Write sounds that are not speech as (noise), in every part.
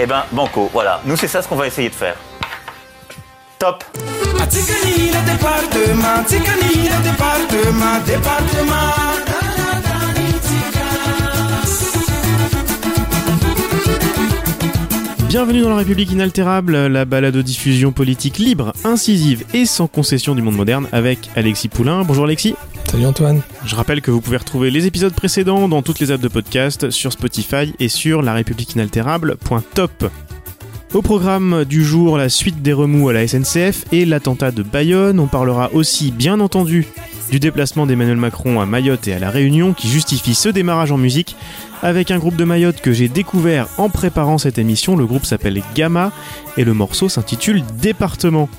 Eh ben, banco, voilà. Nous, c'est ça ce qu'on va essayer de faire. Top. Bienvenue dans la République inaltérable, la balade de diffusion politique libre, incisive et sans concession du monde moderne avec Alexis Poulain. Bonjour Alexis. Salut Antoine. Je rappelle que vous pouvez retrouver les épisodes précédents dans toutes les apps de podcast, sur Spotify et sur la République inaltérable.top. Au programme du jour, la suite des remous à la SNCF et l'attentat de Bayonne. On parlera aussi, bien entendu, du déplacement d'Emmanuel Macron à Mayotte et à La Réunion qui justifie ce démarrage en musique avec un groupe de Mayotte que j'ai découvert en préparant cette émission. Le groupe s'appelle Gamma et le morceau s'intitule Département.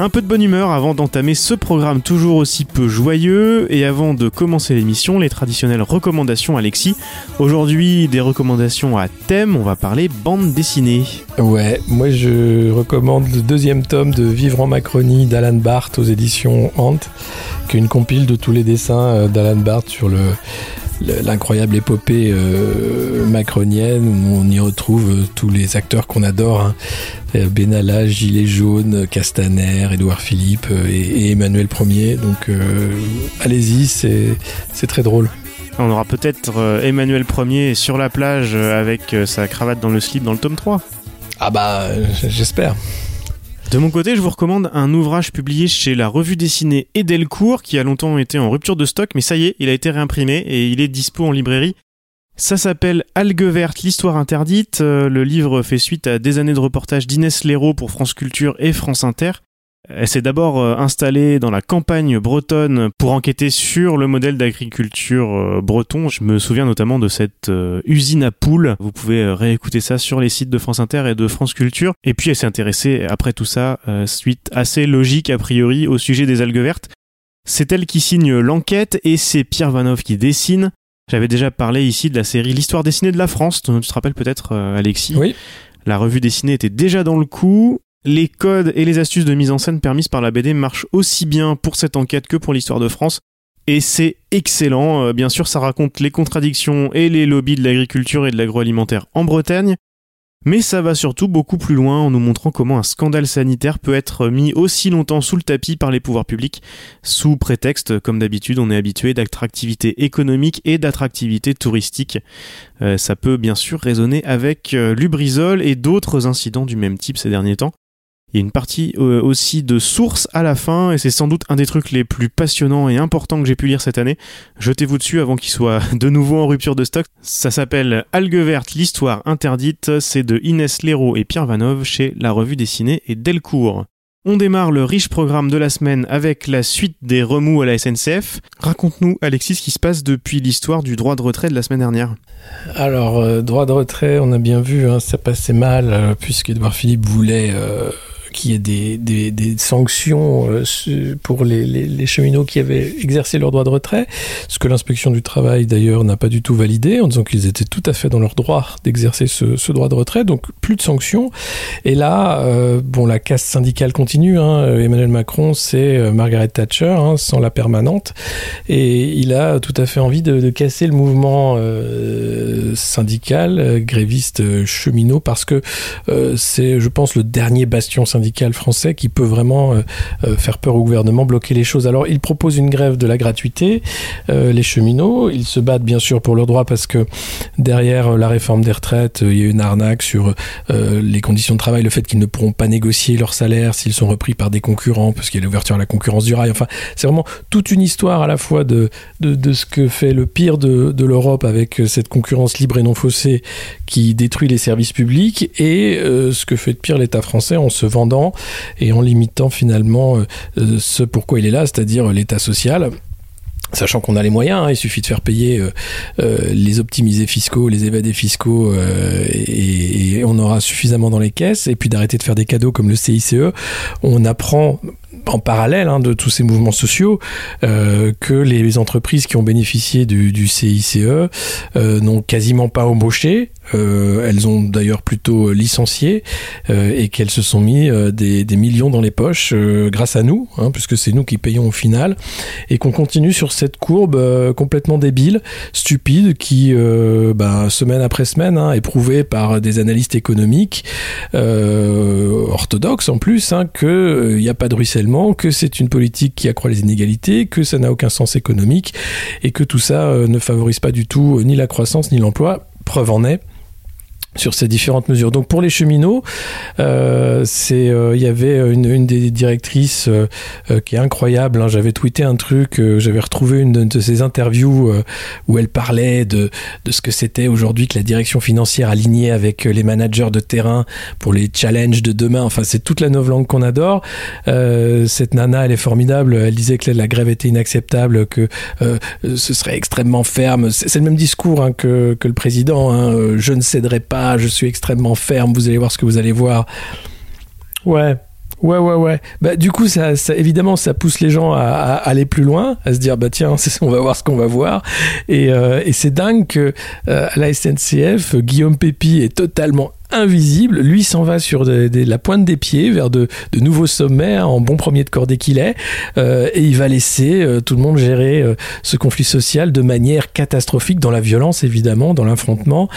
Un peu de bonne humeur avant d'entamer ce programme toujours aussi peu joyeux et avant de commencer l'émission, les traditionnelles recommandations Alexis. Aujourd'hui, des recommandations à thème, on va parler bande dessinée. Ouais, moi je recommande le deuxième tome de Vivre en Macronie d'Alan Barth aux éditions Hant, qui est une compile de tous les dessins euh, d'Alan Barth sur le l'incroyable épopée euh, macronienne où on y retrouve euh, tous les acteurs qu'on adore hein. Euh, Benalla, Gilet jaune, Castaner, Édouard Philippe et, et Emmanuel Ier donc euh, allez-y c'est très drôle On aura peut-être Emmanuel Ier sur la plage avec sa cravate dans le slip dans le tome 3. ah bah j'espère De mon côté, je vous recommande un ouvrage publié chez la revue dessinée Edelcourt qui a longtemps été en rupture de stock, mais ça y est, il a été réimprimé et il est dispo en librairie. Ça s'appelle Algue verte, l'histoire interdite. Euh, Le livre fait suite à des années de reportage d'Inès Léraud pour France Culture et France Inter. Elle s'est d'abord euh, installée dans la campagne bretonne pour enquêter sur le modèle d'agriculture euh, breton. Je me souviens notamment de cette euh, usine à poules. Vous pouvez réécouter ça sur les sites de France Inter et de France Culture. Et puis elle s'est intéressée après tout ça, suite assez logique a priori, au sujet des algues vertes. C'est elle qui signe l'enquête et c'est Pierre Vanov qui dessine. J'avais déjà parlé ici de la série L'histoire dessinée de la France, dont tu te rappelles peut-être Alexis? oui La revue dessinée était déjà dans le coup. Les codes et les astuces de mise en scène permises par la BD marchent aussi bien pour cette enquête que pour l'histoire de France. Et c'est excellent. Euh, Bien sûr, ça raconte les contradictions et les lobbies de l'agriculture et de l'agroalimentaire en Bretagne. Mais ça va surtout beaucoup plus loin en nous montrant comment un scandale sanitaire peut être mis aussi longtemps sous le tapis par les pouvoirs publics, sous prétexte, comme d'habitude, on est habitué d'attractivité économique et d'attractivité touristique. Euh, ça peut bien sûr résonner avec euh, Lubrizol et d'autres incidents du même type ces derniers temps. Il y a une partie euh, aussi de sources à la fin, et c'est sans doute un des trucs les plus passionnants et importants que j'ai pu lire cette année. Jetez-vous dessus avant qu'il soit (laughs) de nouveau en rupture de stock. Ça s'appelle Algue verte, l'histoire interdite. C'est de Inès Léraud et Pierre Vanov chez la revue dessinée et Delcourt. On démarre le riche programme de la semaine avec la suite des remous à la SNCF. Raconte-nous, Alexis, ce qui se passe depuis l'histoire du droit de retrait de la semaine dernière. Alors, euh, droit de retrait, on a bien vu, hein, ça passait mal, euh, puisque Edouard Philippe voulait euh, qu'il y ait des, des, des sanctions euh, pour les, les, cheminots qui avaient exercé leur droit de retrait, ce que l'inspection du travail d'ailleurs n'a pas du tout validé, en disant qu'ils étaient tout à fait dans leur droit d'exercer ce, ce droit de retrait, donc plus de sanctions. Et là, euh, bon, la casse syndicale continue, hein, Emmanuel Macron, c'est euh, Margaret Thatcher, hein, sans la permanente, et il a tout à fait envie de, casser le mouvement syndical, gréviste, cheminot, parce que c'est, je pense, le dernier bastion syndical français qui peut vraiment euh, euh, faire peur au gouvernement, bloquer les choses. Alors, il propose une grève de la gratuité, euh, les cheminots, ils se battent bien sûr pour leurs droits parce que derrière la réforme des retraites, il y a une arnaque sur les conditions de travail, le fait qu'ils ne pourront pas négocier leur salaire s'ils sont repris par des concurrents, parce qu'il y a l'ouverture à la concurrence du rail. Enfin, c'est vraiment toute une histoire à la fois de, de, ce que fait le pire de, l'Europe avec cette concurrence libre et non faussée qui détruit les services publics et euh, ce que fait de pire l'État français en se vendant et en limitant finalement euh, euh, ce pourquoi il est là, c'est-à-dire l'État social. Sachant qu'on a les moyens, hein, il suffit de faire payer euh, euh, les optimisés fiscaux, les évadés fiscaux, euh, et, on aura suffisamment dans les caisses. Et puis d'arrêter de faire des cadeaux comme le CICE. On apprend en parallèle hein, de tous ces mouvements sociaux euh, que les entreprises qui ont bénéficié du, CICE euh, n'ont quasiment pas embauché. Euh, elles ont d'ailleurs plutôt licencié et qu'elles se sont mis des, millions dans les poches grâce à nous, hein, puisque c'est nous qui payons au final, et qu'on continue sur cette courbe complètement débile, stupide, qui bah, semaine après semaine hein, est prouvée par des analystes économiques orthodoxes en plus hein, qu'il n'y a pas de ruissellement que c'est une politique qui accroît les inégalités, que ça n'a aucun sens économique et que tout ça euh, ne favorise pas du tout euh, ni la croissance ni l'emploi. Preuve en est sur ces différentes mesures. Donc pour les cheminots, euh, euh, il y avait une, des directrices euh, qui est incroyable. Hein. J'avais tweeté un truc, j'avais retrouvé une de, ses interviews où elle parlait de, de ce que c'était aujourd'hui que la direction financière alignée avec les managers de terrain pour les challenges de demain. Enfin, c'est toute la langue qu'on adore. cette nana, elle est formidable. Elle disait que la grève était inacceptable, que ce serait extrêmement ferme. C'est le même discours hein, que, que le président. Hein. Je ne céderai pas je suis extrêmement ferme, vous allez voir ce que vous allez voir. Ouais, Ouais, ouais, ouais. Bah, du coup, ça, évidemment, ça pousse les gens à, aller plus loin, à se dire, bah tiens, (laughs) on va voir ce qu'on va voir. Et, euh, c'est dingue que euh, la SNCF, Guillaume Pépi est totalement invisible. Lui s'en va sur la pointe des pieds vers de, nouveaux sommets, en bon premier de cordée qu'il est, euh, et il va laisser euh, tout le monde gérer euh, ce conflit social de manière catastrophique, dans la violence évidemment, dans l'affrontement,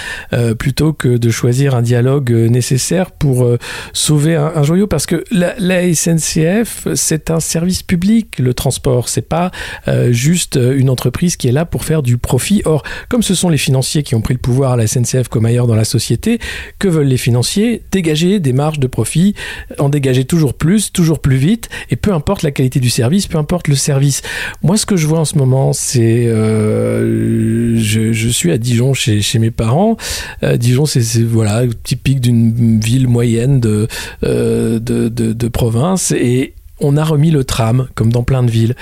plutôt que de choisir un dialogue nécessaire pour sauver un, joyau. Parce que la, la SNCF, c'est un service public, le transport. C'est pas juste une entreprise qui est là pour faire du profit. Or, comme ce sont les financiers qui ont pris le pouvoir à la SNCF comme ailleurs dans la société, que veulent les financiers dégager des marges de profit, en dégager toujours plus, toujours plus vite, et peu importe la qualité du service, peu importe le service. Moi, ce que je vois en ce moment, c'est euh, je, suis à Dijon chez, mes parents. Euh, Dijon, c'est voilà typique d'une ville moyenne de, euh, de, de province et on a remis le tram, comme dans plein de villes.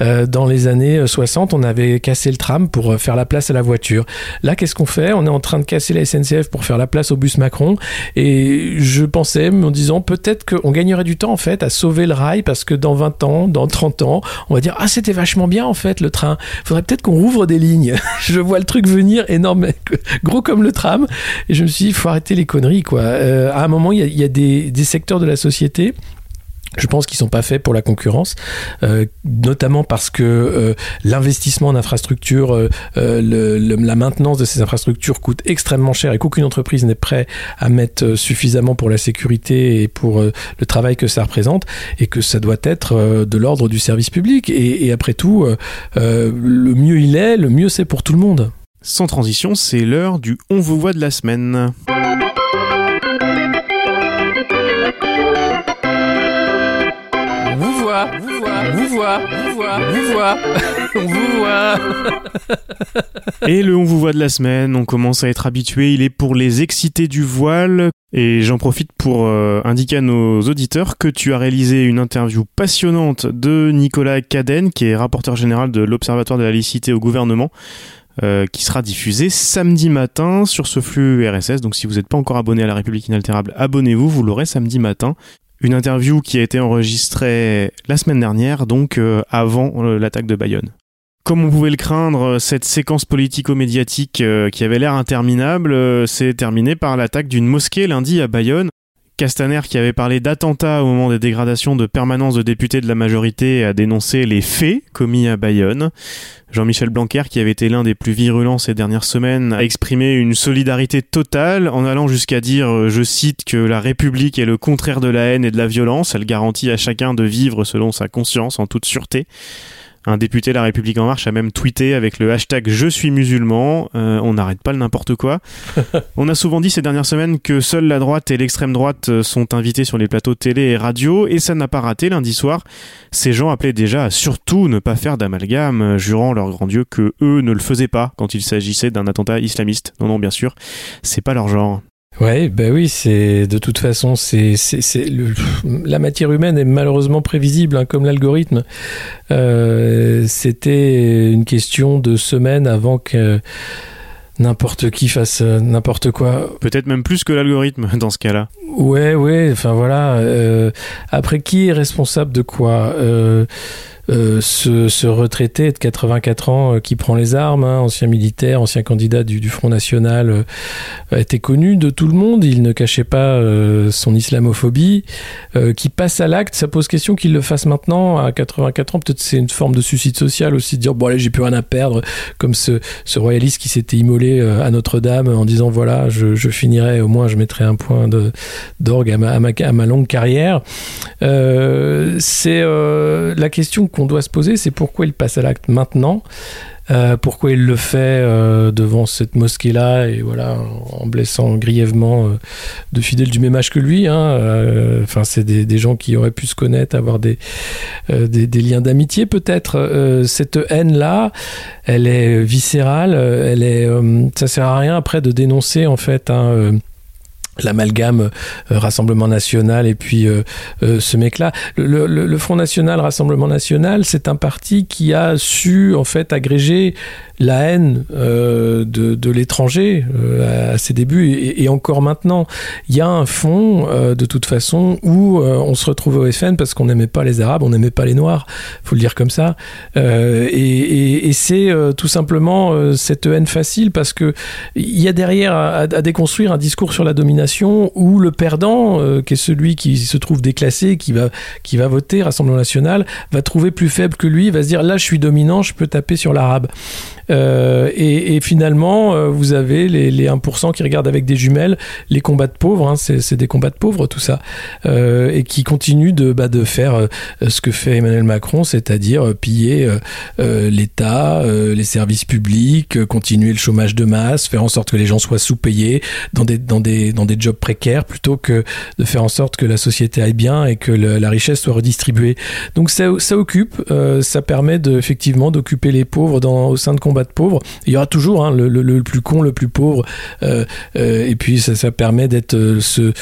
Euh, dans les années 60, on avait cassé le tram pour euh, faire la place à la voiture. Là, qu'est-ce qu'on fait? On est en train de casser la SNCF pour faire la place au bus Macron. Et je pensais, en disant, peut-être qu'on gagnerait du temps, en fait, à sauver le rail, parce que dans 20 ans, dans 30 ans, on va dire, ah, c'était vachement bien, en fait, le train. Faudrait peut-être qu'on rouvre des lignes. (laughs) je vois le truc venir énorme, (laughs) gros comme le tram. Et je me suis dit, faut arrêter les conneries, quoi. Euh, à un moment, il y a, des secteurs de la société je pense qu'ils sont pas faits pour la concurrence, euh, notamment parce que euh, l'investissement en infrastructure, euh, la maintenance de ces infrastructures coûte extrêmement cher et qu'aucune entreprise n'est prêt à mettre suffisamment pour la sécurité et pour le travail que ça représente, et que ça doit être de l'ordre du service public. Et, et après tout, le mieux il est, le mieux c'est pour tout le monde. Sans transition, c'est l'heure du On vous voit de la semaine. Voit, vous voit, vous voit, (laughs) on vous voit. (laughs) Et le on vous voit de la semaine, on commence à être habitué, il est pour les excités du voile. Et j'en profite pour euh, indiquer à nos auditeurs que tu as réalisé une interview passionnante de Nicolas Caden, qui est rapporteur général de l'Observatoire de la laïcité au gouvernement. Euh, qui sera diffusé samedi matin sur ce flux RSS. Donc si vous n'êtes pas encore abonné à la République inaltérable, abonnez-vous, vous l'aurez samedi matin. Une interview qui a été enregistrée la semaine dernière, donc euh, avant euh, l'attaque de Bayonne. Comme on pouvait le craindre, cette séquence politico-médiatique euh, qui avait l'air interminable s'est terminée par l'attaque d'une mosquée lundi à Bayonne. Castaner, qui avait parlé d'attentats au moment des dégradations de permanence de députés de la majorité, a dénoncé les faits commis à Bayonne. Jean-Michel Blanquer, qui avait été l'un des plus virulents ces dernières semaines, a exprimé une solidarité totale en allant jusqu'à dire, je cite, que la République est le contraire de la haine et de la violence. Elle garantit à chacun de vivre selon sa conscience en toute sûreté. Un député de La République En Marche a même tweeté avec le hashtag Je suis musulman. Euh, on n'arrête pas le n'importe quoi. (laughs) on a souvent dit ces dernières semaines que seule la droite et l'extrême droite euh, sont invités sur les plateaux télé et radio, et ça n'a pas raté lundi soir. Ces gens appelaient déjà à surtout ne pas faire d'amalgame, jurant leur grand Dieu que eux ne le faisaient pas quand il s'agissait d'un attentat islamiste. Non, non, bien sûr, c'est pas leur genre. Ouais, ben oui, c'est de toute façon, c'est la matière humaine est malheureusement prévisible, hein, comme l'algorithme. Euh, C'était une question de semaines avant que n'importe qui fasse euh, n'importe quoi. Peut-être même plus que l'algorithme (laughs) dans ce cas-là. Ouais, ouais. Enfin voilà. Euh, après, qui est responsable de quoi? Euh, euh, ce, retraité de 84 ans euh, qui prend les armes, hein, ancien militaire, ancien candidat du, Front National, euh, était connu de tout le monde. Il ne cachait pas son islamophobie, qui passe à l'acte. Ça pose question qu'il le fasse maintenant à 84 ans. Peut-être c'est une forme de suicide social aussi de dire bon allez j'ai plus rien à perdre, comme ce, royaliste qui s'était immolé à Notre-Dame en disant voilà je, finirai au moins je mettrai un point d'orgue à ma longue carrière. c'est la question qu'on doit se poser, c'est pourquoi il passe à l'acte maintenant. Euh, pourquoi il le fait euh, devant cette mosquée-là et voilà en blessant grièvement euh, de fidèles du même âge que lui. Hein, enfin, c'est des, gens qui auraient pu se connaître, avoir des, liens d'amitié peut-être. cette haine-là, elle est viscérale. Elle est, ça sert à rien après de dénoncer en fait. Hein, l'amalgame euh, Rassemblement National et puis euh, euh, ce mec-là. Le, Front National, Rassemblement National, c'est un parti qui a su en fait agréger la haine de, l'étranger à ses débuts et, encore maintenant. Il y a un fond, de toute façon, où on se retrouve au FN parce qu'on n'aimait pas les Arabes, on n'aimait pas les Noirs, faut le dire comme ça. et, c'est tout simplement cette haine facile parce que il y a derrière à, déconstruire un discours sur la domination où le perdant, qui est celui qui se trouve déclassé, qui va, qui va voter Rassemblement National, va trouver plus faible que lui, va se dire là je suis dominant, je peux taper sur l'arabe. Euh, et, finalement, euh, vous avez les, les, 1% qui regardent avec des jumelles les combats de pauvres, hein, c'est des combats de pauvres tout ça, euh, et qui continuent de, bah, faire ce que fait Emmanuel Macron, c'est-à-dire piller l'État, les services publics, continuer le chômage de masse, faire en sorte que les gens soient sous-payés dans des, jobs précaires, plutôt que de faire en sorte que la société aille bien et que la richesse soit redistribuée. Donc ça, occupe, ça permet effectivement d'occuper les pauvres au sein de de pauvres. Il y aura toujours hein, le, le, le, plus con, le plus pauvre, euh, euh, et puis ça, ça permet d'être euh, ce,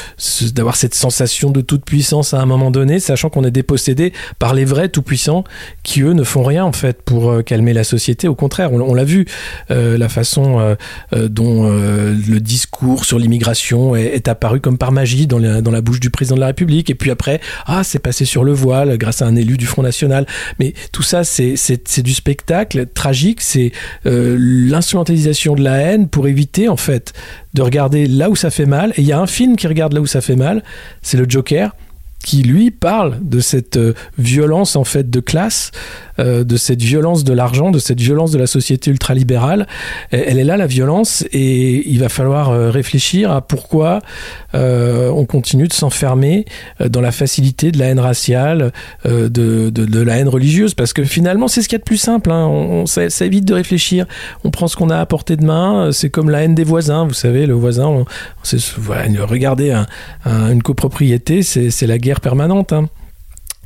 d'avoir cette sensation de toute puissance à un moment donné, sachant qu'on est dépossédé par les vrais tout puissants qui eux ne font rien en fait pour calmer la société. Au contraire, on, l'a vu, la façon dont le discours sur l'immigration est, apparu comme par magie dans, les, dans la bouche du président de la République, et puis après, ah c'est passé sur le voile grâce à un élu du Front National. Mais tout ça, c'est du spectacle tragique, c'est euh, l'instrumentalisation de la haine pour éviter en fait de regarder là où ça fait mal. Et il y a un film qui regarde là où ça fait mal, c'est le Joker qui lui parle de cette euh, violence en fait de classe, euh, de cette violence de l'argent, de cette violence de la société ultralibérale. Elle est là la violence et il va falloir euh, réfléchir à pourquoi euh, on continue de s'enfermer dans la facilité de la haine raciale, de, de, la haine religieuse, parce que finalement c'est ce qu'il y a de plus simple. Hein. On, on, ça, évite de réfléchir. On prend ce qu'on a à portée de main. C'est comme la haine des voisins. Vous savez, le voisin, on, regardez un, un, une copropriété, c'est la guerre permanente. Hein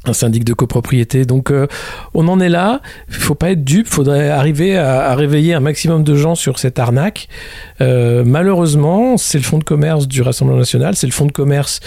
un syndic de copropriété. Donc euh, on en est là. Il faut pas être dupe. Il faudrait arriver à, à, réveiller un maximum de gens sur cette arnaque. Euh, malheureusement, c'est le fonds de commerce du Rassemblement national, c'est le fonds de commerce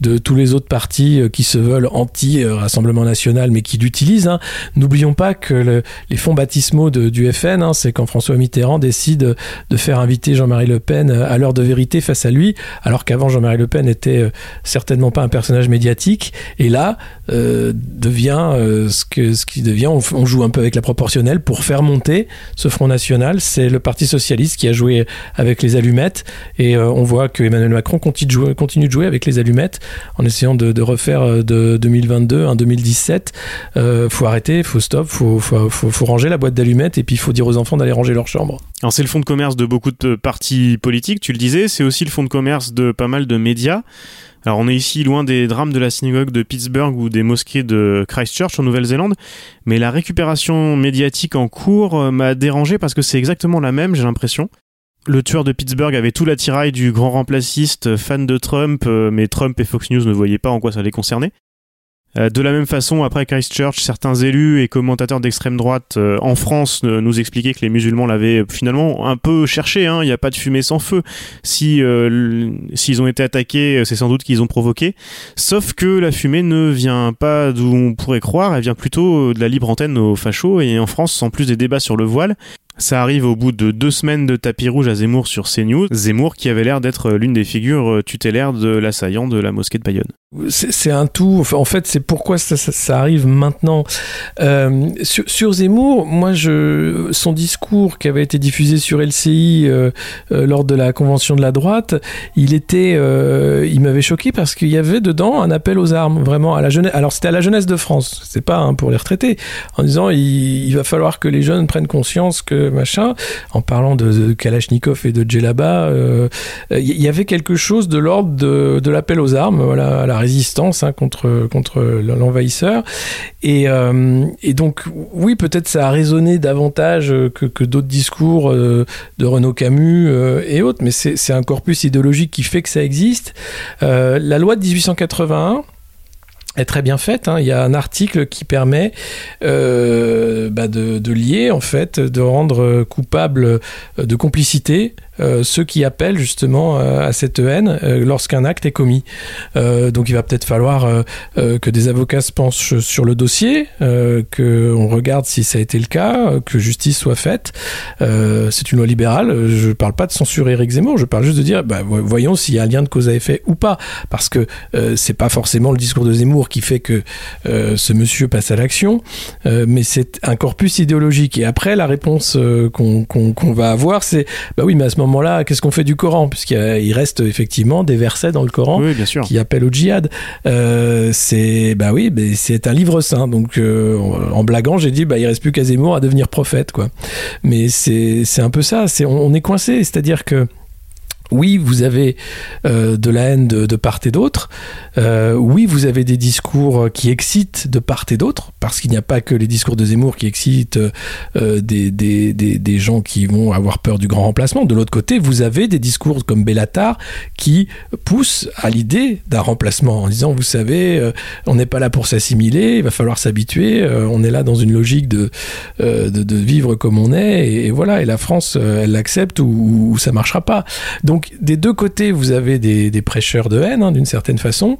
de tous les autres partis qui se veulent anti-Rassemblement national, mais qui l'utilisent. Hein. N'oublions pas que le, les fonds baptismaux du FN, hein, c'est quand François Mitterrand décide de faire inviter Jean-Marie Le Pen à l'heure de vérité face à lui, alors qu'avant Jean-Marie Le Pen était certainement pas un personnage médiatique, et là euh, devient euh, ce, que, ce qui devient, on, joue un peu avec la proportionnelle pour faire monter ce Front National. C'est le Parti Socialiste qui a joué avec les allumettes, et euh, on voit que Emmanuel Macron continue de jouer avec les allumettes en essayant de, refaire euh, de 2022 un 2017. Euh, faut arrêter, faut stop, faut, faut, faut, faut ranger la boîte d'allumettes et puis il faut dire aux enfants d'aller ranger leur chambre. Alors c'est le fonds de commerce de beaucoup de partis politiques, tu le disais, c'est aussi le fonds de commerce de pas mal de médias. Alors on est ici loin des drames de la synagogue de Pittsburgh ou des mosquées de Christchurch en Nouvelle-Zélande, mais la récupération médiatique en cours euh, m'a dérangé parce que c'est exactement la même, j'ai l'impression le tueur de Pittsburgh avait tout l'attirail du grand remplaciste fan de Trump, euh, mais Trump et Fox News ne voyaient pas en quoi ça les concernait. Euh, de la même façon, après Christchurch, certains élus et commentateurs d'extrême droite euh, en France euh, nous expliquaient que les musulmans l'avaient finalement un peu cherché. hein. Il n'y a pas de fumée sans feu. Si euh, s'ils ont été attaqués, c'est sans doute qu'ils ont provoqué. Sauf que la fumée ne vient pas d'où on pourrait croire. Elle vient plutôt de la libre antenne aux fachos. Et en France, en plus des débats sur le voile, ça arrive au bout de deux semaines de tapis rouge à Zemmour sur CNews. Zemmour qui avait l'air d'être l'une des figures euh, tutélaires de l'assaillant de la mosquée de Bayonne. C'est un tout. En fait, c'est pourquoi ça, arrive maintenant. Euh, sur, Zemmour, moi, son discours qui avait été diffusé sur LCI euh, euh, lors de la convention de la droite, il euh, m'avait choqué parce qu'il y avait dedans un appel aux armes, vraiment à la jeunesse. Alors c'était à la jeunesse de France, c'est pas hein, pour les retraités, en disant il va falloir que les jeunes prennent conscience que machin, en parlant de, de Kalachnikov et de Djellaba, euh, il y avait quelque chose de l'ordre de, de l'appel aux armes, voilà, à la résistance hein, contre contre l'envahisseur. Et, euh, et donc oui, peut-être ça a résonné davantage que, que d'autres discours euh, de Renaud Camus euh, et autres, mais c'est un corpus idéologique qui fait que ça existe. Euh, la loi de 1881 est très bien faite. hein. Il y a un article qui permet euh, bah, de, lier, en fait, de rendre euh, coupable euh, de complicité euh, ceux qui appellent justement euh, à cette haine euh, lorsqu'un acte est commis. Donc il va peut-être falloir que des avocats se penchent sur le dossier, qu'on regarde si ça a été le cas, que justice soit faite. C'est une loi libérale. Je parle pas de censurer Eric Zemmour, je parle juste de dire, bah, vo- voyons s'il y a un lien de cause à effet ou pas, parce que c'est pas forcément le discours de Zemmour qui fait que ce monsieur passe à l'action, mais c'est un corpus idéologique. Et après, la réponse qu'on va avoir, c'est, bah oui, mais à ce moment-là, qu'est-ce qu'on fait du Coran? Puisqu'il reste effectivement des versets dans le Coran Oui, bien sûr. qui appelle au djihad. Euh, c'est bah oui, mais c'est un livre saint. Donc euh, en blaguant, j'ai dit bah il reste plus qu'à Zemmour à devenir prophète quoi. Mais c'est c'est un peu ça. C'est on, on est coincé, c'est-à-dire que oui, vous avez euh, de la haine de, part et d'autre. Euh, oui, vous avez des discours qui excitent de part et d'autre, parce qu'il n'y a pas que les discours de Zemmour qui excitent euh, des, gens qui vont avoir peur du grand remplacement. De l'autre côté, vous avez des discours comme Bellatar qui poussent à l'idée d'un remplacement, en disant, vous savez, on n'est pas là pour s'assimiler, il va falloir s'habituer, on est là dans une logique de, vivre comme on est, et, voilà, et la France, elle l'accepte ou, ou ça marchera pas. Des deux côtés, vous avez des, des prêcheurs de haine, hein, d'une certaine façon,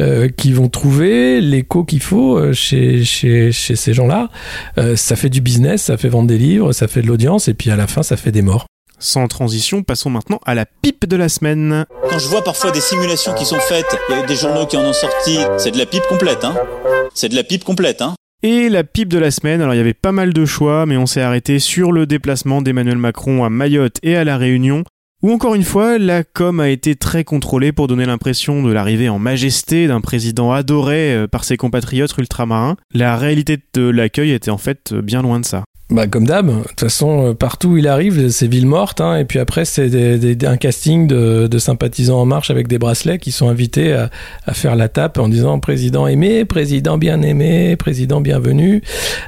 euh, qui vont trouver l'écho qu'il faut euh, chez, chez, chez ces gens-là. Euh, ça fait du business, ça fait vendre des livres, ça fait de l'audience, et puis à la fin, ça fait des morts. Sans transition, passons maintenant à la pipe de la semaine. Quand je vois parfois des simulations qui sont faites, il y a des journaux qui en ont sorti, c'est de la pipe complète, hein. C'est de la pipe complète, hein. Et la pipe de la semaine, alors il y avait pas mal de choix, mais on s'est arrêté sur le déplacement d'Emmanuel Macron à Mayotte et à La Réunion, où encore une fois, la com a été très contrôlée pour donner l'impression de l'arrivée en majesté d'un président adoré euh, par ses compatriotes ultramarins. La réalité de l'accueil était en fait euh, bien loin de ça. Bah, comme d'hab, de toute façon, euh, partout où il arrive, c'est ville morte, hein, et puis après, c'est un casting de, sympathisants en marche avec des bracelets qui sont invités à, faire la tape en disant président aimé, président bien aimé, président bienvenu.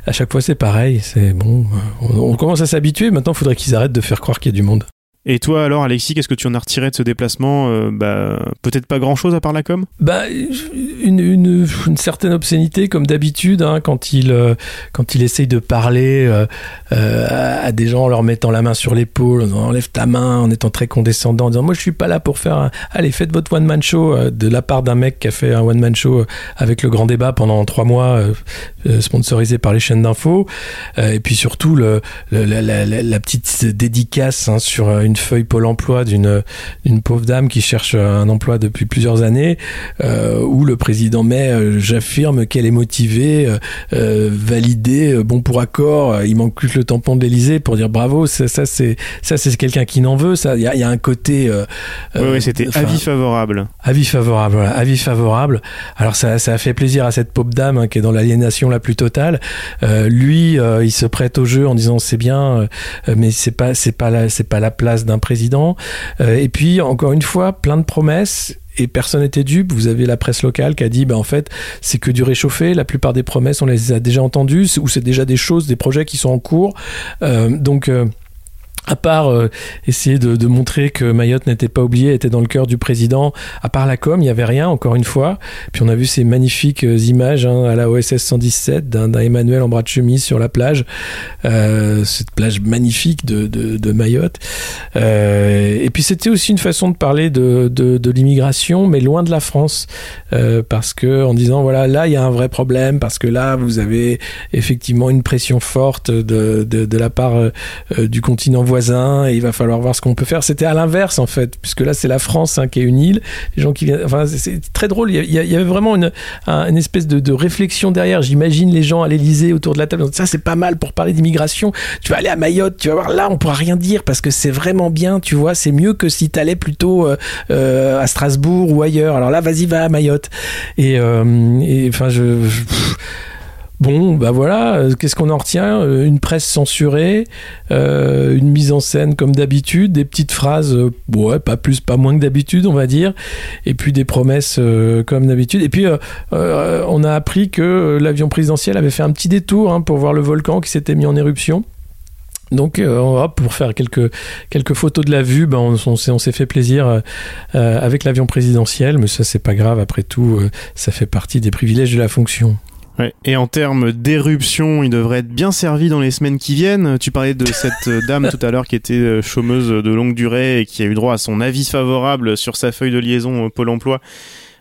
À chaque fois, c'est pareil, c'est bon, on, on commence à s'habituer, maintenant, il faudrait qu'ils arrêtent de faire croire qu'il y a du monde. Et toi alors Alexis, qu'est-ce que tu en as retiré de ce déplacement Euh, Bah peut-être pas grand-chose à part la com? Bah, une, une, une certaine obscénité comme d'habitude hein, quand il euh, quand il essaye de parler euh, à des gens en leur mettant la main sur l'épaule, en disant, enlève ta main, en étant très condescendant, en disant moi je suis pas là pour faire un... allez faites votre one man show de la part d'un mec qui a fait un one man show avec le grand débat pendant trois mois sponsorisé par les chaînes d'infos et puis surtout le, la, petite dédicace hein, sur euh, une feuille Pôle Emploi d'une d'une pauvre dame qui cherche un emploi depuis plusieurs années euh, où le président met euh, j'affirme qu'elle est motivée euh, validée bon pour accord il manque plus le tampon de l'Elysée pour dire bravo ça, ça c'est ça c'est quelqu'un qui n'en veut ça il y a, il y a un côté Oui, oui, c'était avis favorable. Avis favorable, voilà, avis favorable. Alors ça, ça a fait plaisir à cette pauvre dame hein, qui est dans l'aliénation la plus totale. Lui, il se prête au jeu en disant c'est bien, mais c'est pas, c'est pas la, c'est pas la place d'un président. Euh, et puis encore une fois, plein de promesses. Et personne n'était dupe. Vous avez la presse locale qui a dit, bah, en fait, c'est que du réchauffé. La plupart des promesses, on les a déjà entendues, ou c'est déjà des choses, des projets qui sont en cours. Euh, donc, euh, à part euh, essayer de, de, montrer que Mayotte n'était pas oublié, était dans le cœur du président, à part la com, il n'y avait rien, encore une fois. Puis on a vu ces magnifiques euh, images hein, à la OSS 117 d'un Emmanuel en bras de chemise sur la plage, euh, cette plage magnifique de, de, de Mayotte. Euh, et puis c'était aussi une façon de parler de, de l'immigration, mais loin de la France, euh, parce que en disant voilà là il y a un vrai problème, parce que là vous avez effectivement une pression forte de, de la part du continent voisin et il va falloir voir ce qu'on peut faire. C'était à l'inverse en fait, puisque là c'est la France hein, qui est une île. Les gens qui viennent, enfin c'est très drôle. Il y, avait vraiment une, espèce de, réflexion derrière. J'imagine les gens à l'Elysée autour de la table. Ça c'est pas mal pour parler d'immigration. Tu vas aller à Mayotte, tu vas voir là on pourra rien dire parce que c'est vraiment bien. Tu vois, c'est mieux que si t'allais plutôt euh, euh, à Strasbourg ou ailleurs. Alors là vas-y va à Mayotte. Et, euh, enfin je Bon, bah voilà, euh, qu'est-ce qu'on en retient euh, Une presse censurée, euh, une mise en scène comme d'habitude, des petites phrases, ouais, pas plus, pas moins que d'habitude, on va dire, et puis des promesses comme d'habitude. Et puis, on a appris que l'avion présidentiel avait fait un petit détour hein, pour voir le volcan qui s'était mis en éruption. Donc, pour faire quelques, quelques photos de la vue, ben, on s'est fait plaisir avec l'avion présidentiel, mais ça, c'est pas grave, après tout, ça fait partie des privilèges de la fonction. Et en termes d'éruption, il devrait être bien servi dans les semaines qui viennent. Tu parlais de (laughs) cette euh, dame tout à l'heure qui était euh, chômeuse de longue durée et qui a eu droit à son avis favorable sur sa feuille de liaison au Pôle Emploi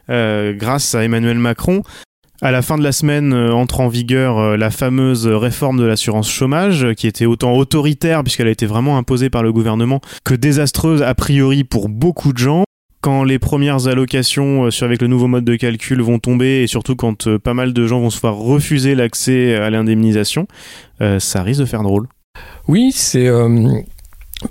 euh, grâce à Emmanuel Macron. À la fin de la semaine entre en vigueur la fameuse réforme de l'assurance chômage qui était autant autoritaire puisqu'elle a été vraiment imposée par le gouvernement que désastreuse a priori pour beaucoup de gens quand les premières allocations euh, avec le nouveau mode de calcul vont tomber et surtout quand euh, pas mal de gens vont se voir refuser l'accès à l'indemnisation, euh, ça risque de faire drôle. Oui, c'est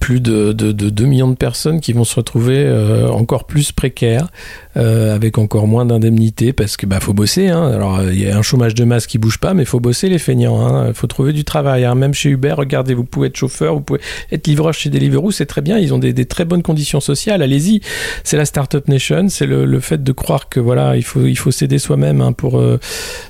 plus de, de, de, 2 millions de personnes qui vont se retrouver encore plus précaires, euh, avec encore moins d'indemnités parce que bah faut bosser. Hein. Alors il y a un chômage de masse qui bouge pas, mais faut bosser les feignants. Il hein. faut trouver du travail. Hein. Même chez Uber, regardez, vous pouvez être chauffeur, vous pouvez être livreur chez Deliveroo, c'est très bien. Ils ont des, très bonnes conditions sociales. Allez-y. C'est la startup nation. C'est le, fait de croire que voilà, il faut il faut s'aider soi-même pour euh,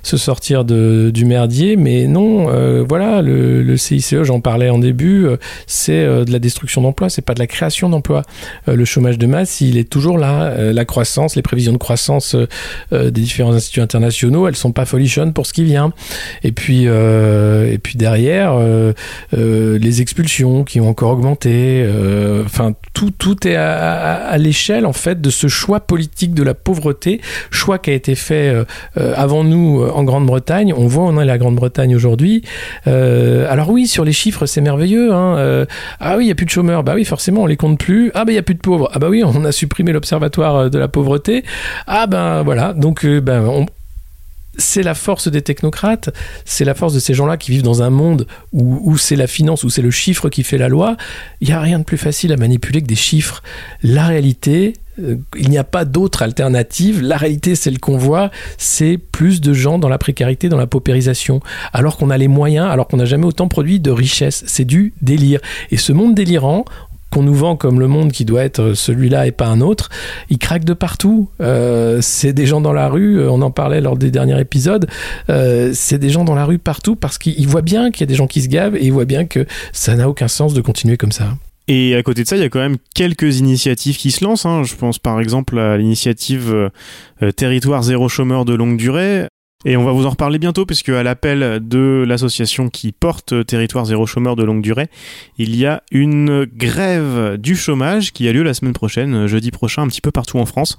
se sortir du merdier. Mais non, euh, voilà, le, le CICE, j'en parlais en début, c'est de la destruction d'emplois. C'est pas de la création d'emplois. le chômage de masse, il est toujours là. la croissance les prévisions de croissance euh, euh, des différents instituts internationaux, elles sont pas folichonnes pour ce qui vient. Et puis, euh, et puis derrière, les expulsions qui ont encore augmenté. Enfin, tout, tout est à, l'échelle en fait de ce choix politique de la pauvreté, choix qui a été fait avant nous en Grande-Bretagne. On voit on est la Grande-Bretagne aujourd'hui. alors oui, sur les chiffres, c'est merveilleux. Hein. ah oui, plus de chômeurs. Bah oui, forcément, on les compte plus. Ah bah il y a plus de pauvres. Ah bah oui, on a supprimé l'observatoire de la pauvreté ah ben voilà, donc euh, ben, c'est la force des technocrates, c'est la force de ces gens-là qui vivent dans un monde où, c'est la finance, où c'est le chiffre qui fait la loi. Il n'y a rien de plus facile à manipuler que des chiffres. La réalité, euh, il n'y a pas d'autre alternative. La réalité, celle qu'on voit, c'est plus de gens dans la précarité, dans la paupérisation, alors qu'on a les moyens, alors qu'on n'a jamais autant produit de richesse. C'est du délire. Et ce monde délirant, qu'on nous vend comme le monde qui doit être celui-là et pas un autre, il craque de partout. Euh, c'est des gens dans la rue, euh, on en parlait lors des derniers épisodes, euh, c'est des gens dans la rue partout parce qu'ils voient bien qu'il y a des gens qui se gavent et ils voient bien que ça n'a aucun sens de continuer comme ça. Et à côté de ça, il y a quand même quelques initiatives qui se lancent. Hein. Je pense par exemple à l'initiative Territoire zéro chômeur de longue durée, et on va vous en reparler bientôt, puisque à l'appel de l'association qui porte Territoire Zéro Chômeur de longue durée, il y a une grève du chômage qui a lieu la semaine prochaine, jeudi prochain, un petit peu partout en France.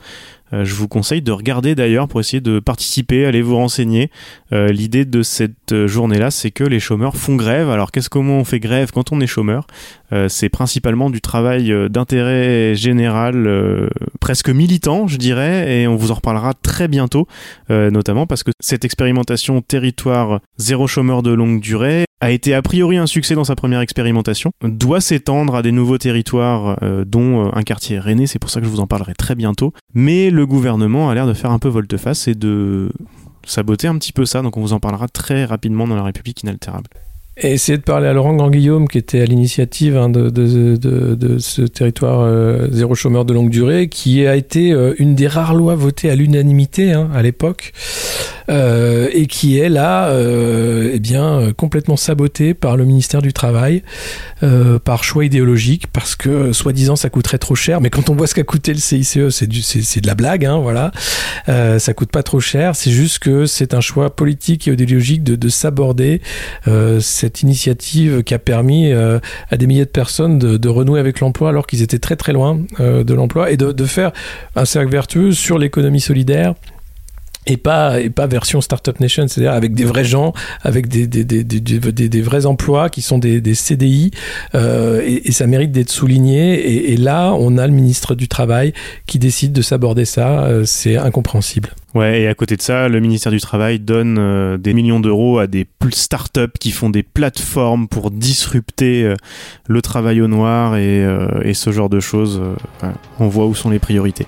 Euh, je vous conseille de regarder d'ailleurs pour essayer de participer, aller vous renseigner. Euh, l'idée de cette journée-là, c'est que les chômeurs font grève. Alors qu'est-ce comment on fait grève quand on est chômeur? Euh, C'est principalement du travail d'intérêt général, presque militant, je dirais, et on vous en reparlera très bientôt, notamment parce que cette expérimentation territoire zéro chômeur de longue durée a été a priori un succès dans sa première expérimentation, doit s'étendre à des nouveaux territoires, dont un quartier René, c'est pour ça que je vous en parlerai très bientôt. Mais le gouvernement a l'air de faire un peu volte-face et de saboter un petit peu ça, donc on vous en parlera très rapidement dans la République inaltérable. et essayer de parler à Laurent Grand-Guillaume, qui était à l'initiative hein, de, ce territoire euh, zéro chômeur de longue durée, qui a été euh, une des rares lois votées à l'unanimité hein, à l'époque, euh, et qui est là, euh, eh bien, complètement sabotée par le ministère du Travail, euh, par choix idéologique, parce que soi-disant ça coûterait trop cher, mais quand on voit ce qu'a coûté le CICE, c'est du, c'est, de la blague, hein, voilà. Euh, ça coûte pas trop cher, c'est juste que c'est un choix politique et idéologique de, de s'aborder cette initiative qui a permis à des milliers de personnes de, renouer avec l'emploi alors qu'ils étaient très très loin de l'emploi et de, de faire un cercle vertueux sur l'économie solidaire et pas et pas version startup nation c'est-à-dire avec des vrais gens avec des des, des, des, des, vrais emplois qui sont des, CDI euh, et, et ça mérite d'être souligné et, et là on a le ministre du travail qui décide de s'aborder ça euh, c'est incompréhensible Ouais, et à côté de ça, le ministère du Travail donne euh, des millions d'euros à des startups qui font des plateformes pour disrupter euh, le travail au noir et, euh, et ce genre de choses. euh, on voit où sont les priorités.